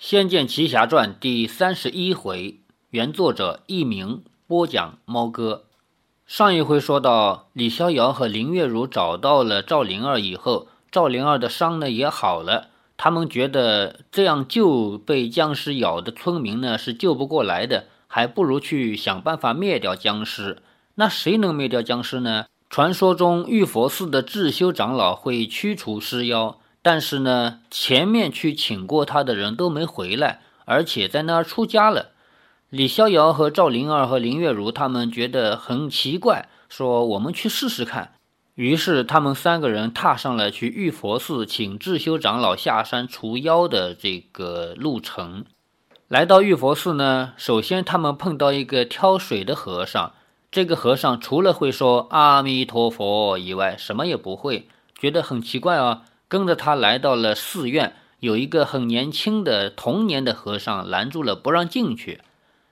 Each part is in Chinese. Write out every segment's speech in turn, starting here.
《仙剑奇侠传》第三十一回，原作者佚名，播讲猫哥。上一回说到，李逍遥和林月如找到了赵灵儿以后，赵灵儿的伤呢也好了。他们觉得这样救被僵尸咬的村民呢是救不过来的，还不如去想办法灭掉僵尸。那谁能灭掉僵尸呢？传说中玉佛寺的智修长老会驱除尸妖。但是呢，前面去请过他的人都没回来，而且在那儿出家了。李逍遥和赵灵儿和林月如他们觉得很奇怪，说：“我们去试试看。”于是他们三个人踏上了去玉佛寺请智修长老下山除妖的这个路程。来到玉佛寺呢，首先他们碰到一个挑水的和尚。这个和尚除了会说“阿弥陀佛”以外，什么也不会，觉得很奇怪啊。跟着他来到了寺院，有一个很年轻的童年的和尚拦住了，不让进去。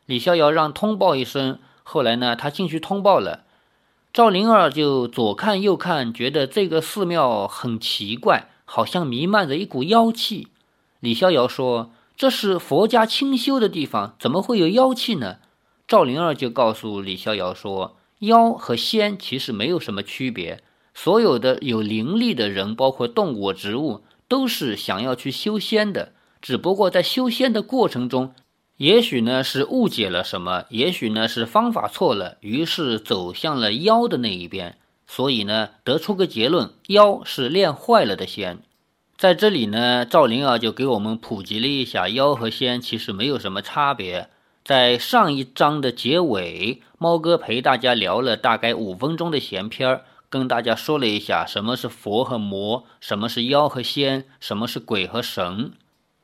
李逍遥让通报一声，后来呢，他进去通报了。赵灵儿就左看右看，觉得这个寺庙很奇怪，好像弥漫着一股妖气。李逍遥说：“这是佛家清修的地方，怎么会有妖气呢？”赵灵儿就告诉李逍遥说：“妖和仙其实没有什么区别。”所有的有灵力的人，包括动物、植物，都是想要去修仙的。只不过在修仙的过程中，也许呢是误解了什么，也许呢是方法错了，于是走向了妖的那一边。所以呢，得出个结论：妖是练坏了的仙。在这里呢，赵灵儿就给我们普及了一下，妖和仙其实没有什么差别。在上一章的结尾，猫哥陪大家聊了大概五分钟的闲篇儿。跟大家说了一下什么是佛和魔，什么是妖和仙，什么是鬼和神。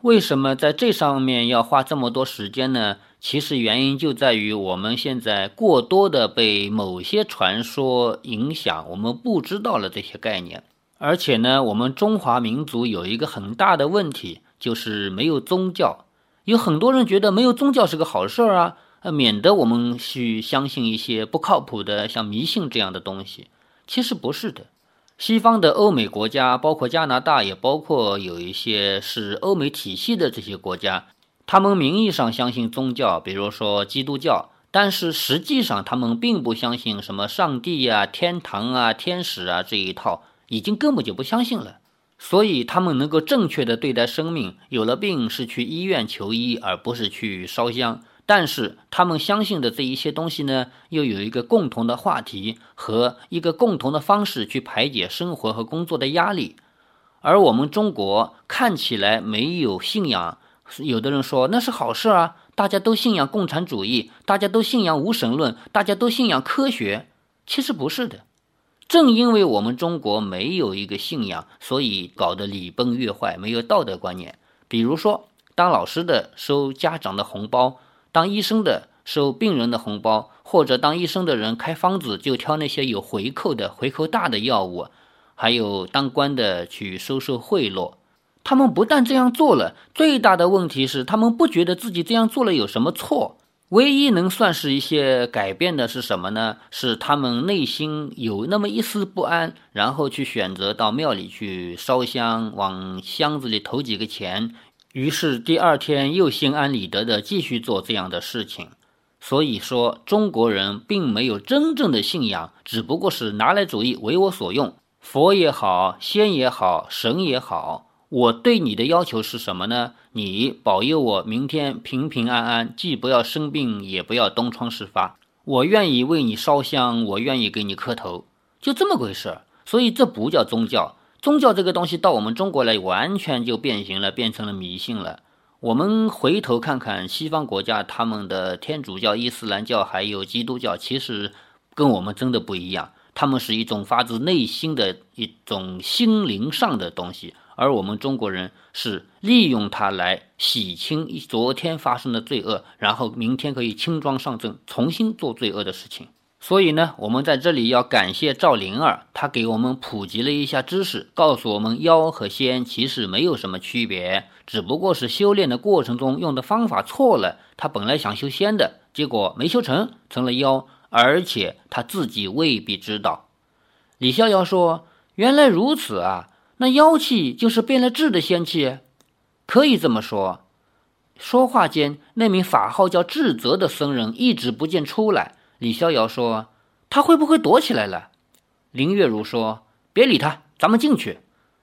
为什么在这上面要花这么多时间呢？其实原因就在于我们现在过多的被某些传说影响，我们不知道了这些概念。而且呢，我们中华民族有一个很大的问题，就是没有宗教。有很多人觉得没有宗教是个好事儿啊，免得我们去相信一些不靠谱的，像迷信这样的东西。其实不是的，西方的欧美国家，包括加拿大，也包括有一些是欧美体系的这些国家，他们名义上相信宗教，比如说基督教，但是实际上他们并不相信什么上帝呀、天堂啊、天使啊这一套，已经根本就不相信了。所以他们能够正确的对待生命，有了病是去医院求医，而不是去烧香。但是他们相信的这一些东西呢，又有一个共同的话题和一个共同的方式去排解生活和工作的压力。而我们中国看起来没有信仰，有的人说那是好事啊，大家都信仰共产主义，大家都信仰无神论，大家都信仰科学。其实不是的，正因为我们中国没有一个信仰，所以搞得礼崩乐坏，没有道德观念。比如说，当老师的收家长的红包。当医生的收病人的红包，或者当医生的人开方子就挑那些有回扣的、回扣大的药物，还有当官的去收受贿赂。他们不但这样做了，最大的问题是他们不觉得自己这样做了有什么错。唯一能算是一些改变的是什么呢？是他们内心有那么一丝不安，然后去选择到庙里去烧香，往箱子里投几个钱。于是第二天又心安理得地继续做这样的事情。所以说，中国人并没有真正的信仰，只不过是拿来主义，为我所用。佛也好，仙也好，神也好，我对你的要求是什么呢？你保佑我明天平平安安，既不要生病，也不要东窗事发。我愿意为你烧香，我愿意给你磕头，就这么回事。所以这不叫宗教。宗教这个东西到我们中国来，完全就变形了，变成了迷信了。我们回头看看西方国家，他们的天主教、伊斯兰教还有基督教，其实跟我们真的不一样。他们是一种发自内心的一种心灵上的东西，而我们中国人是利用它来洗清昨天发生的罪恶，然后明天可以轻装上阵，重新做罪恶的事情。所以呢，我们在这里要感谢赵灵儿，她给我们普及了一下知识，告诉我们妖和仙其实没有什么区别，只不过是修炼的过程中用的方法错了。他本来想修仙的，结果没修成，成了妖，而且他自己未必知道。李逍遥说：“原来如此啊，那妖气就是变了质的仙气，可以这么说。”说话间，那名法号叫智泽的僧人一直不见出来。李逍遥说：“他会不会躲起来了？”林月如说：“别理他，咱们进去。”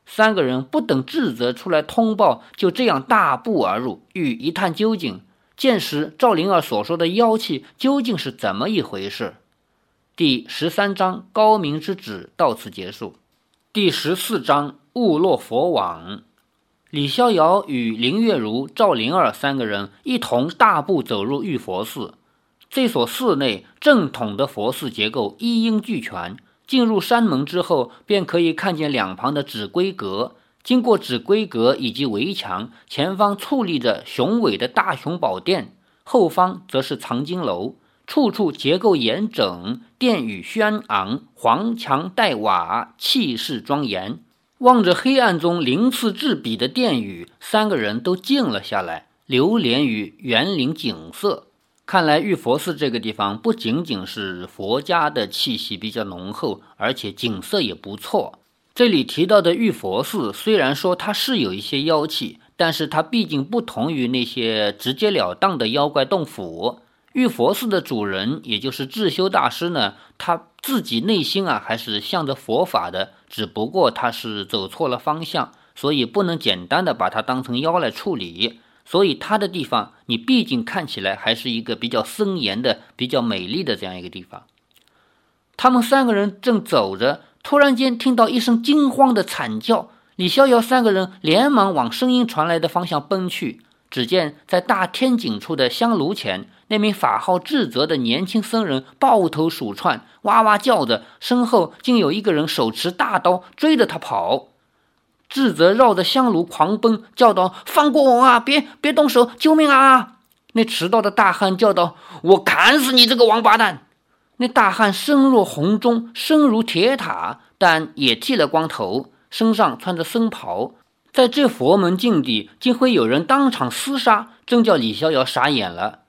三个人不等智泽出来通报，就这样大步而入，欲一探究竟，见识赵灵儿所说的妖气究竟是怎么一回事。第十三章高明之指到此结束。第十四章误落佛网。李逍遥与林月如、赵灵儿三个人一同大步走入玉佛寺。这所寺内正统的佛寺结构一应俱全。进入山门之后，便可以看见两旁的紫龟阁。经过紫龟阁以及围墙，前方矗立着雄伟的大雄宝殿，后方则是藏经楼，处处结构严整，殿宇轩昂，黄墙黛瓦，气势庄严。望着黑暗中鳞次栉比的殿宇，三个人都静了下来，流连于园林景色。看来玉佛寺这个地方不仅仅是佛家的气息比较浓厚，而且景色也不错。这里提到的玉佛寺，虽然说它是有一些妖气，但是它毕竟不同于那些直截了当的妖怪洞府。玉佛寺的主人，也就是智修大师呢，他自己内心啊还是向着佛法的，只不过他是走错了方向，所以不能简单的把它当成妖来处理。所以他的地方，你毕竟看起来还是一个比较森严的、比较美丽的这样一个地方。他们三个人正走着，突然间听到一声惊慌的惨叫，李逍遥三个人连忙往声音传来的方向奔去。只见在大天井处的香炉前，那名法号智泽的年轻僧人抱头鼠窜，哇哇叫着，身后竟有一个人手持大刀追着他跑。智则绕着香炉狂奔，叫道：“放过我啊！别别动手！救命啊！”那迟到的大汉叫道：“我砍死你这个王八蛋！”那大汉身若红钟，身如铁塔，但也剃了光头，身上穿着僧袍。在这佛门境地，竟会有人当场厮杀，真叫李逍遥傻眼了。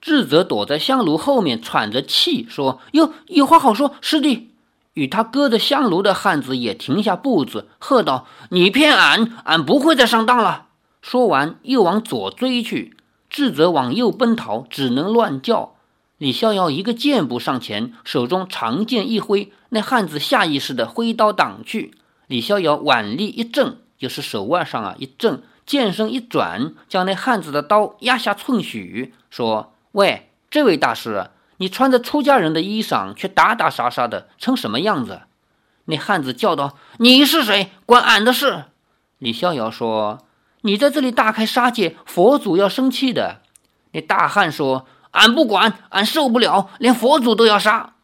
智则躲在香炉后面喘着气，说：“有有话好说，师弟。”与他隔着香炉的汉子也停下步子，喝道：“你骗俺，俺不会再上当了。”说完，又往左追去。智则往右奔逃，只能乱叫。李逍遥一个箭步上前，手中长剑一挥，那汉子下意识的挥刀挡去。李逍遥腕力一震，就是手腕上啊一震，剑身一转，将那汉子的刀压下寸许，说：“喂，这位大师。”你穿着出家人的衣裳，却打打杀杀的，成什么样子？那汉子叫道：“你是谁？关俺的事！”李逍遥说：“你在这里大开杀戒，佛祖要生气的。”那大汉说：“俺不管，俺受不了，连佛祖都要杀。”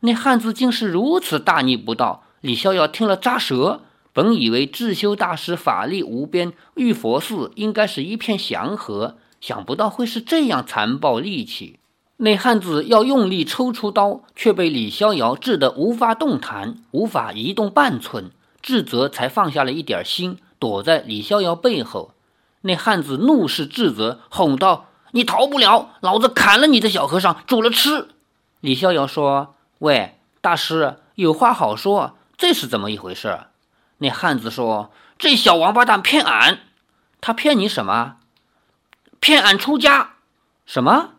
那汉子竟是如此大逆不道。李逍遥听了扎舌。本以为智修大师法力无边，玉佛寺应该是一片祥和，想不到会是这样残暴戾气。那汉子要用力抽出刀，却被李逍遥制得无法动弹，无法移动半寸。智泽才放下了一点心，躲在李逍遥背后。那汉子怒视智泽，哄道：“你逃不了，老子砍了你的小和尚，煮了吃。”李逍遥说：“喂，大师，有话好说，这是怎么一回事？”那汉子说：“这小王八蛋骗俺，他骗你什么？骗俺出家？什么？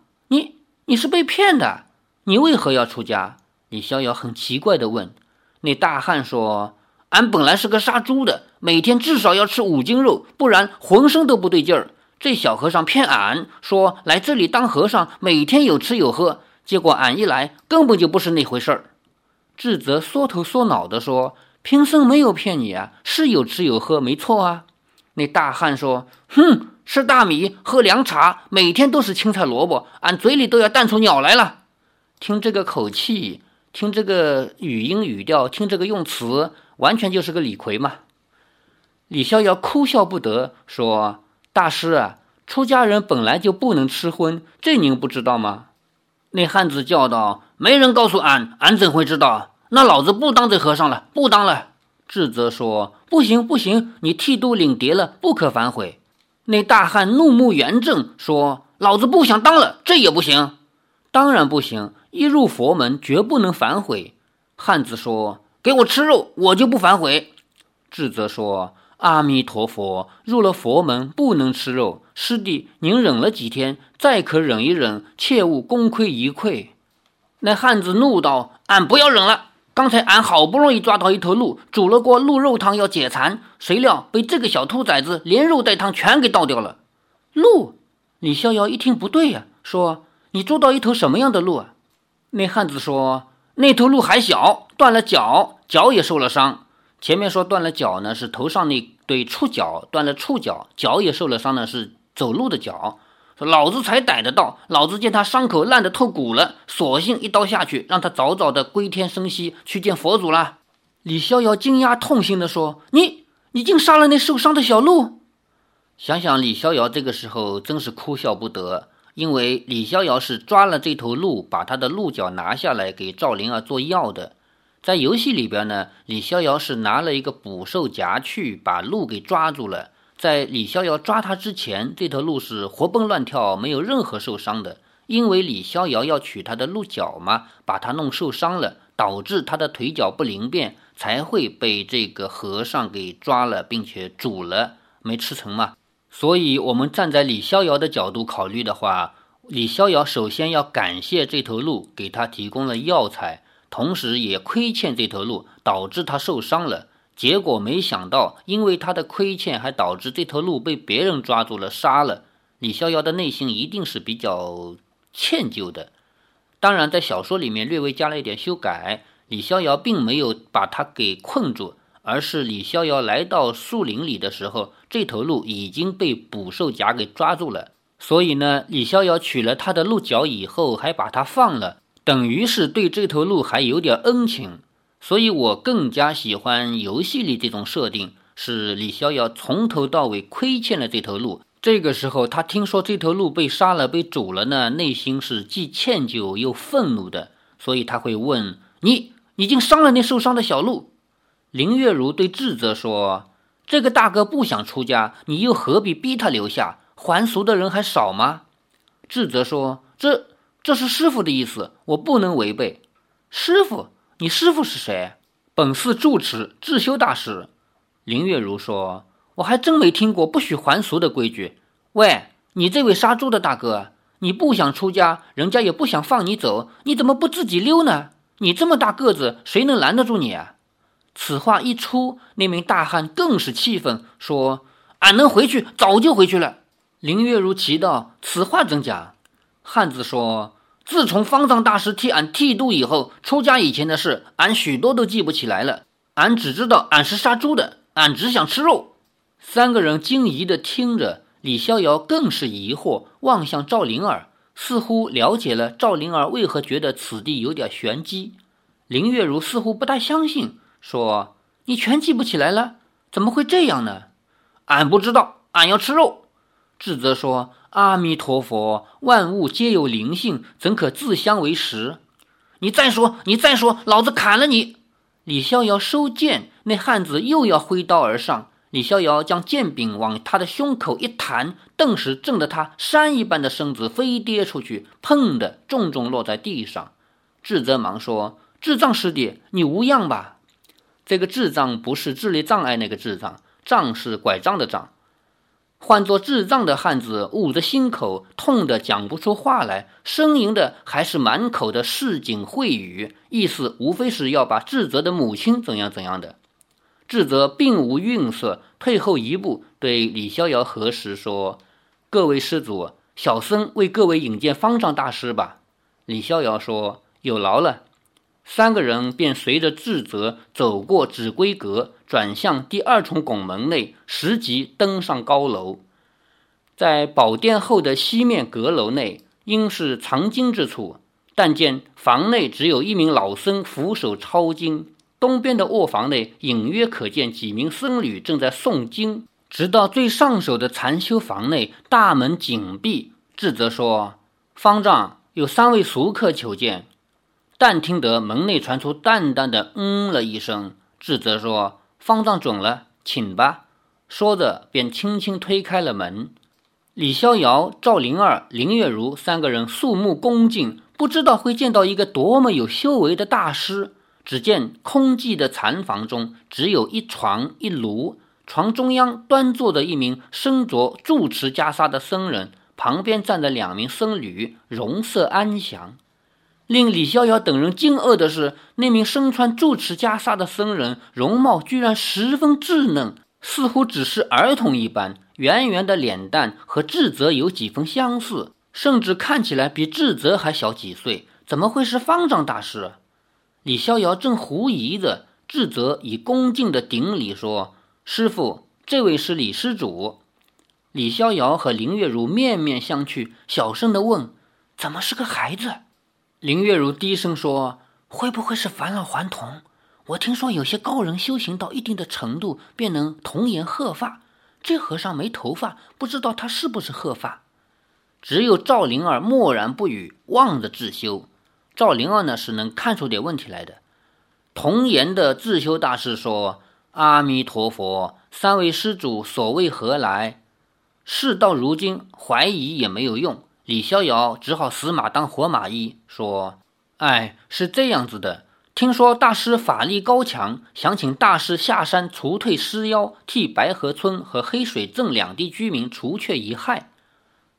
你？”是被骗的，你为何要出家？李逍遥很奇怪地问。那大汉说：“俺本来是个杀猪的，每天至少要吃五斤肉，不然浑身都不对劲儿。这小和尚骗俺说来这里当和尚，每天有吃有喝，结果俺一来，根本就不是那回事儿。”智泽缩头缩脑地说：“贫僧没有骗你啊，是有吃有喝，没错啊。”那大汉说：“哼。”吃大米，喝凉茶，每天都是青菜萝卜，俺嘴里都要淡出鸟来了。听这个口气，听这个语音语调，听这个用词，完全就是个李逵嘛。李逍遥哭笑不得，说：“大师啊，出家人本来就不能吃荤，这您不知道吗？”那汉子叫道：“没人告诉俺，俺怎会知道？那老子不当这和尚了，不当了。”智则说：“不行，不行，你剃度领牒了，不可反悔。”那大汉怒目圆睁，说：“老子不想当了，这也不行。当然不行，一入佛门绝不能反悔。”汉子说：“给我吃肉，我就不反悔。”智则说：“阿弥陀佛，入了佛门不能吃肉。师弟，您忍了几天，再可忍一忍，切勿功亏一篑。”那汉子怒道：“俺不要忍了！刚才俺好不容易抓到一头鹿，煮了锅鹿肉汤要解馋，谁料被这个小兔崽子连肉带汤全给倒掉了。”鹿，李逍遥一听不对呀，说：“你捉到一头什么样的鹿啊？”那汉子说：“那头鹿还小，断了脚，脚也受了伤。前面说断了脚呢，是头上那对触角断了触角，脚也受了伤呢，是走路的脚。”说老子才逮得到！老子见他伤口烂得透骨了，索性一刀下去，让他早早的归天生息，去见佛祖了。李逍遥惊讶痛心地说：“你，你竟杀了那受伤的小鹿！”想想李逍遥这个时候真是哭笑不得，因为李逍遥是抓了这头鹿，把他的鹿角拿下来给赵灵儿做药的。在游戏里边呢，李逍遥是拿了一个捕兽夹去把鹿给抓住了。在李逍遥抓他之前，这头鹿是活蹦乱跳，没有任何受伤的。因为李逍遥要取他的鹿角嘛，把他弄受伤了，导致他的腿脚不灵便，才会被这个和尚给抓了，并且煮了，没吃成嘛。所以，我们站在李逍遥的角度考虑的话，李逍遥首先要感谢这头鹿给他提供了药材，同时也亏欠这头鹿，导致他受伤了。结果没想到，因为他的亏欠，还导致这头鹿被别人抓住了，杀了。李逍遥的内心一定是比较歉疚的。当然，在小说里面略微加了一点修改，李逍遥并没有把他给困住，而是李逍遥来到树林里的时候，这头鹿已经被捕兽夹给抓住了。所以呢，李逍遥取了他的鹿角以后，还把它放了，等于是对这头鹿还有点恩情。所以我更加喜欢游戏里这种设定，是李逍遥从头到尾亏欠了这头鹿。这个时候，他听说这头鹿被杀了、被煮了呢，内心是既歉疚又愤怒的。所以他会问你：“你竟伤了那受伤的小鹿？”林月如对智则说：“这个大哥不想出家，你又何必逼他留下？还俗的人还少吗？”智则说：“这这是师傅的意思，我不能违背。”师傅。你师傅是谁？本寺住持智修大师。林月如说：“我还真没听过不许还俗的规矩。喂，你这位杀猪的大哥，你不想出家，人家也不想放你走，你怎么不自己溜呢？你这么大个子，谁能拦得住你啊？”此话一出，那名大汉更是气愤，说：“俺能回去，早就回去了。”林月如奇道：“此话怎讲？”汉子说。自从方丈大师替俺剃度以后，出家以前的事，俺许多都记不起来了。俺只知道俺是杀猪的，俺只想吃肉。三个人惊疑地听着，李逍遥更是疑惑，望向赵灵儿，似乎了解了赵灵儿为何觉得此地有点玄机。林月如似乎不太相信，说：“你全记不起来了？怎么会这样呢？”俺不知道，俺要吃肉。智则说。阿弥陀佛，万物皆有灵性，怎可自相为食？你再说，你再说，老子砍了你！李逍遥收剑，那汉子又要挥刀而上。李逍遥将剑柄往他的胸口一弹，顿时震得他山一般的身子飞跌出去，砰的重重落在地上。智则忙说：“智障师弟，你无恙吧？”这个智障不是智力障碍那个智障，障是拐杖的杖。换作智障的汉子，捂着心口，痛得讲不出话来，呻吟的还是满口的市井秽语，意思无非是要把智泽的母亲怎样怎样的。智泽并无愠色，退后一步，对李逍遥核实说：“各位施主，小僧为各位引荐方丈大师吧。”李逍遥说：“有劳了。”三个人便随着智泽走过指归阁，转向第二重拱门内，拾级登上高楼。在宝殿后的西面阁楼内，应是藏经之处，但见房内只有一名老僧俯首抄经。东边的卧房内，隐约可见几名僧侣正在诵经。直到最上首的禅修房内，大门紧闭。智则说：“方丈有三位俗客求见。”但听得门内传出淡淡的“嗯”了一声，智则说：“方丈准了，请吧。”说着便轻轻推开了门。李逍遥、赵灵儿、林月如三个人肃穆恭敬，不知道会见到一个多么有修为的大师。只见空寂的禅房中只有一床一炉，床中央端坐着一名身着住持袈裟的僧人，旁边站着两名僧侣，容色安详。令李逍遥等人惊愕的是，那名身穿住持袈裟的僧人容貌居然十分稚嫩，似乎只是儿童一般。圆圆的脸蛋和智泽有几分相似，甚至看起来比智泽还小几岁。怎么会是方丈大师？李逍遥正狐疑着，智泽以恭敬的顶礼说：“师傅，这位是李施主。”李逍遥和林月如面面相觑，小声的问：“怎么是个孩子？”林月如低声说：“会不会是返老还童？我听说有些高人修行到一定的程度，便能童颜鹤发。这和尚没头发，不知道他是不是鹤发？”只有赵灵儿默然不语，望着智修。赵灵儿呢，是能看出点问题来的。童颜的智修大师说：“阿弥陀佛，三位施主所谓何来？”事到如今，怀疑也没有用。李逍遥只好死马当活马医，说：“哎，是这样子的，听说大师法力高强，想请大师下山除退尸妖，替白河村和黑水镇两地居民除却一害。”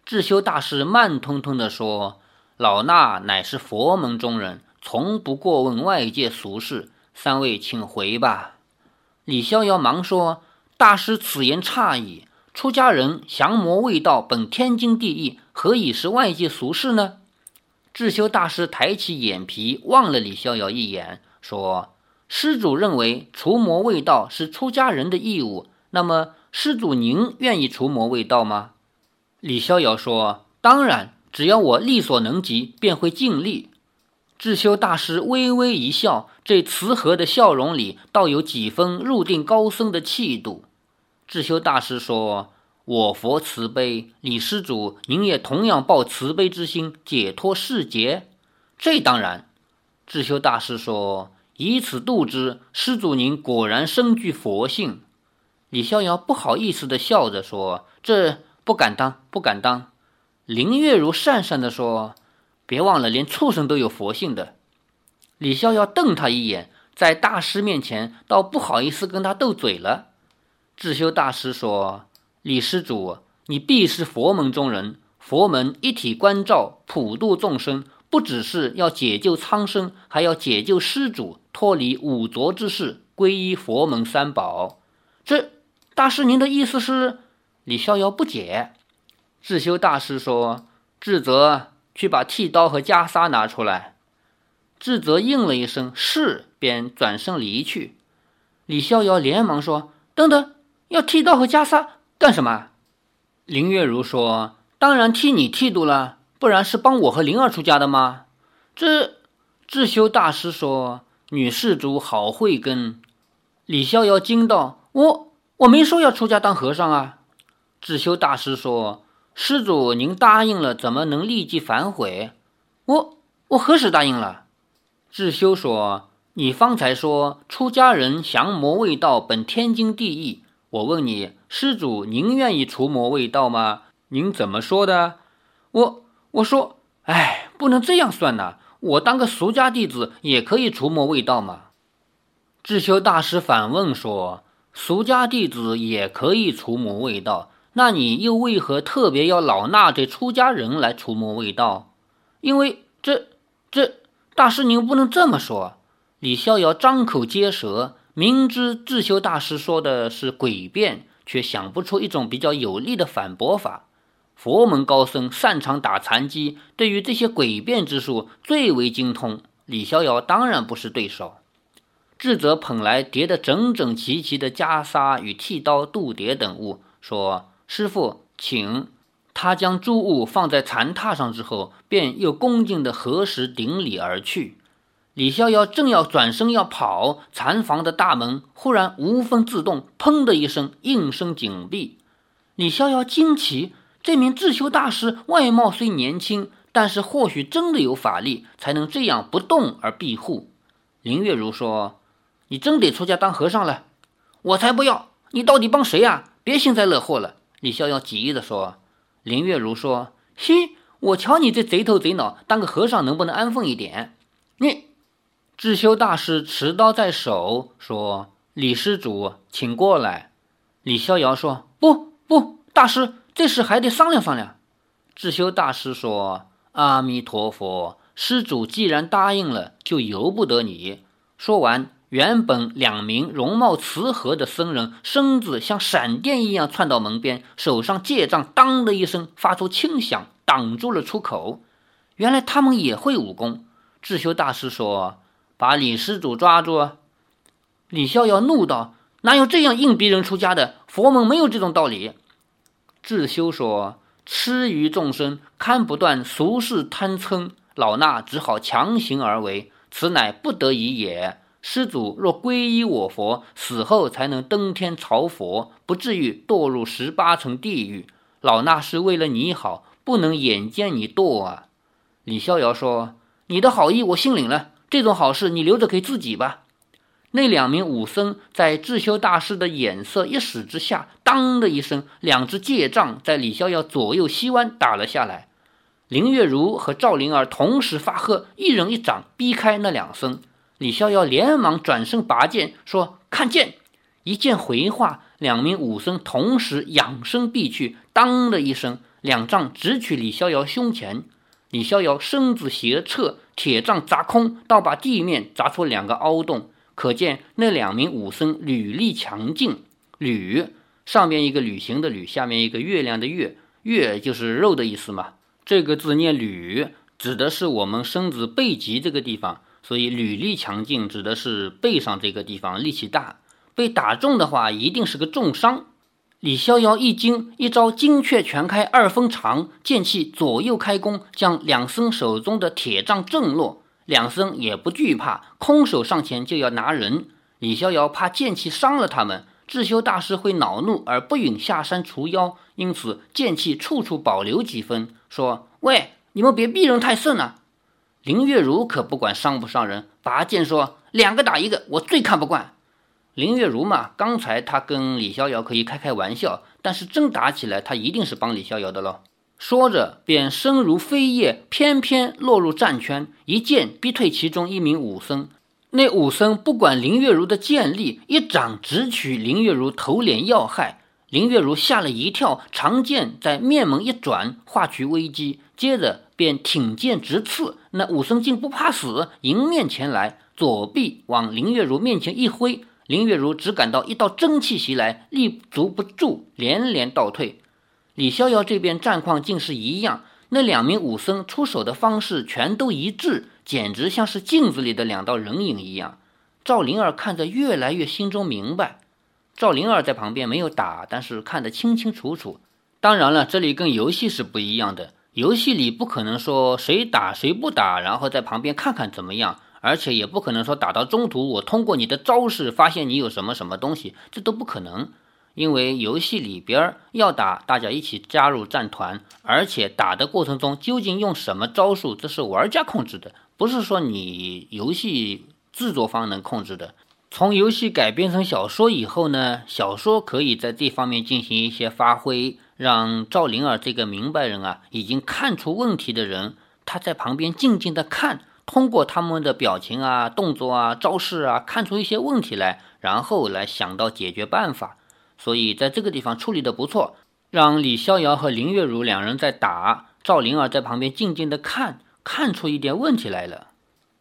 智修大师慢吞吞地说：“老衲乃是佛门中人，从不过问外界俗事，三位请回吧。”李逍遥忙说：“大师此言差矣。”出家人降魔未到，本天经地义，何以是外界俗事呢？智修大师抬起眼皮望了李逍遥一眼，说：“施主认为除魔卫道是出家人的义务，那么施主您愿意除魔卫道吗？”李逍遥说：“当然，只要我力所能及，便会尽力。”智修大师微微一笑，这慈和的笑容里，倒有几分入定高僧的气度。智修大师说：“我佛慈悲，李施主，您也同样抱慈悲之心，解脱世劫。”这当然。智修大师说：“以此度之，施主您果然深具佛性。”李逍遥不好意思地笑着说：“这不敢当，不敢当。”林月如讪讪地说：“别忘了，连畜生都有佛性的。”李逍遥瞪他一眼，在大师面前倒不好意思跟他斗嘴了。智修大师说：“李施主，你必是佛门中人。佛门一体关照，普度众生，不只是要解救苍生，还要解救施主，脱离五浊之事，皈依佛门三宝。这大师您的意思是？”李逍遥不解。智修大师说：“智泽，去把剃刀和袈裟拿出来。”智泽应了一声“是”，便转身离去。李逍遥连忙说：“等等。”要剃刀和袈裟干什么？林月如说：“当然替你剃度了，不然是帮我和灵儿出家的吗？”这智修大师说：“女施主好慧根。”李逍遥惊道：“我我没说要出家当和尚啊！”智修大师说：“施主您答应了，怎么能立即反悔？”我我何时答应了？智修说：“你方才说出家人降魔未到，本天经地义。”我问你，施主，您愿意除魔卫道吗？您怎么说的？我我说，哎，不能这样算呐！我当个俗家弟子也可以除魔卫道吗？智修大师反问说：“俗家弟子也可以除魔卫道，那你又为何特别要老衲这出家人来除魔卫道？因为这这大师您不能这么说。”李逍遥张口结舌。明知智修大师说的是诡辩，却想不出一种比较有力的反驳法。佛门高僧擅长打禅机，对于这些诡辩之术最为精通。李逍遥当然不是对手。智则捧来叠得整整齐齐的袈裟与剃刀、度牒等物，说：“师傅，请。”他将诸物放在禅榻上之后，便又恭敬地合十顶礼而去。李逍遥正要转身要跑，禅房的大门忽然无风自动，砰的一声应声紧闭。李逍遥惊奇，这名智修大师外貌虽年轻，但是或许真的有法力，才能这样不动而庇护。林月如说：“你真得出家当和尚了？”我才不要！你到底帮谁呀？别幸灾乐祸了。李逍遥急着说。林月如说：“嘿，我瞧你这贼头贼脑，当个和尚能不能安分一点？你。”智修大师持刀在手，说：“李施主，请过来。”李逍遥说：“不不，大师，这事还得商量商量。”智修大师说：“阿弥陀佛，施主既然答应了，就由不得你。”说完，原本两名容貌慈和的僧人身子像闪电一样窜到门边，手上戒杖“当”的一声发出轻响，挡住了出口。原来他们也会武功。智修大师说：“把李施主抓住。”李逍遥怒道：“哪有这样硬逼人出家的？佛门没有这种道理。”智修说。痴于众生，看不断俗世贪嗔，老衲只好强行而为，此乃不得已也。施主若皈依我佛，死后才能登天朝佛，不至于堕入十八层地狱。老衲是为了你好，不能眼见你堕啊！李逍遥说：“你的好意我心领了，这种好事你留着给自己吧。”那两名武僧在智修大师的眼色一使之下，当的一声，两只戒杖在李逍遥左右膝弯打了下来。林月如和赵灵儿同时发喝，一人一掌逼开那两僧。李逍遥连忙转身拔剑，说：“看剑！”一剑回话，两名武僧同时仰身避去，当的一声，两杖直取李逍遥胸前。李逍遥身子斜侧，铁杖砸空，倒把地面砸出两个凹洞。可见那两名武僧履力强劲，履上面一个旅行的履，下面一个月亮的月，月就是肉的意思嘛。这个字念履，指的是我们身子背脊这个地方，所以履力强劲指的是背上这个地方力气大。被打中的话，一定是个重伤。李逍遥一惊，一招金阙全开二分长，剑气左右开弓，将两僧手中的铁杖震落。两僧也不惧怕，空手上前就要拿人。李逍遥怕剑气伤了他们，智修大师会恼怒而不允下山除妖，因此剑气处处保留几分，说：“喂，你们别逼人太甚了。”林月如可不管伤不伤人，拔剑说：“两个打一个，我最看不惯。”林月如嘛，刚才他跟李逍遥可以开开玩笑，但是真打起来，他一定是帮李逍遥的喽。说着，便身如飞叶，翩翩落入战圈，一剑逼退其中一名武僧。那武僧不管林月如的剑力，一掌直取林月如头脸要害。林月如吓了一跳，长剑在面门一转，化去危机，接着便挺剑直刺。那武僧竟不怕死，迎面前来，左臂往林月如面前一挥，林月如只感到一道真气袭来，立足不住，连连倒退。李逍遥这边战况竟是一样，那两名武僧出手的方式全都一致，简直像是镜子里的两道人影一样。赵灵儿看着越来越心中明白。赵灵儿在旁边没有打，但是看得清清楚楚。当然了，这里跟游戏是不一样的，游戏里不可能说谁打谁不打，然后在旁边看看怎么样，而且也不可能说打到中途我通过你的招式发现你有什么什么东西，这都不可能。因为游戏里边要打，大家一起加入战团，而且打的过程中究竟用什么招数，这是玩家控制的，不是说你游戏制作方能控制的。从游戏改编成小说以后呢，小说可以在这方面进行一些发挥，让赵灵儿这个明白人啊，已经看出问题的人，他在旁边静静的看，通过他们的表情啊、动作啊、招式啊，看出一些问题来，然后来想到解决办法。所以在这个地方处理的不错，让李逍遥和林月如两人在打，赵灵儿在旁边静静的看，看出一点问题来了。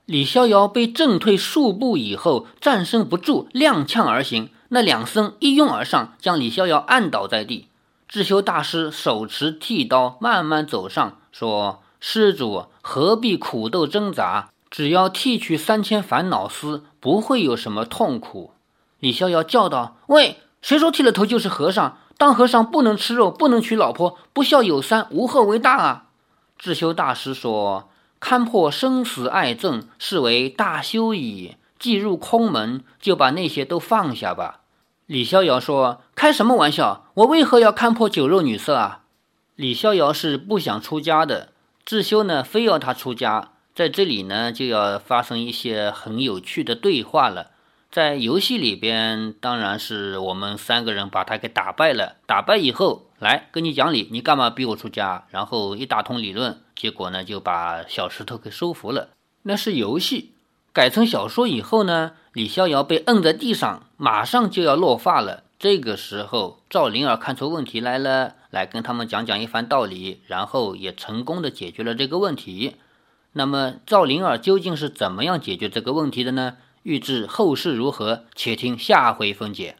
李逍遥被震退数步以后，站身不住，踉跄而行。那两僧一拥而上，将李逍遥按倒在地。智修大师手持剃刀，慢慢走上，说：“施主何必苦斗挣扎？只要剃去三千烦恼丝，不会有什么痛苦。”李逍遥叫道：“喂！”谁说剃了头就是和尚？当和尚不能吃肉，不能娶老婆，不孝有三，无后为大啊！智修大师说：“看破生死爱憎，是为大修矣。既入空门，就把那些都放下吧。”李逍遥说：“开什么玩笑？我为何要看破酒肉女色啊？”李逍遥是不想出家的，智修呢，非要他出家。在这里呢，就要发生一些很有趣的对话了。在游戏里边，当然是我们三个人把他给打败了。打败以后，来跟你讲理，你干嘛逼我出家？然后一大通理论，结果呢就把小石头给收服了。那是游戏，改成小说以后呢，李逍遥被摁在地上，马上就要落发了。这个时候，赵灵儿看出问题来了，来跟他们讲讲一番道理，然后也成功的解决了这个问题。那么，赵灵儿究竟是怎么样解决这个问题的呢？欲知后事如何，且听下回分解。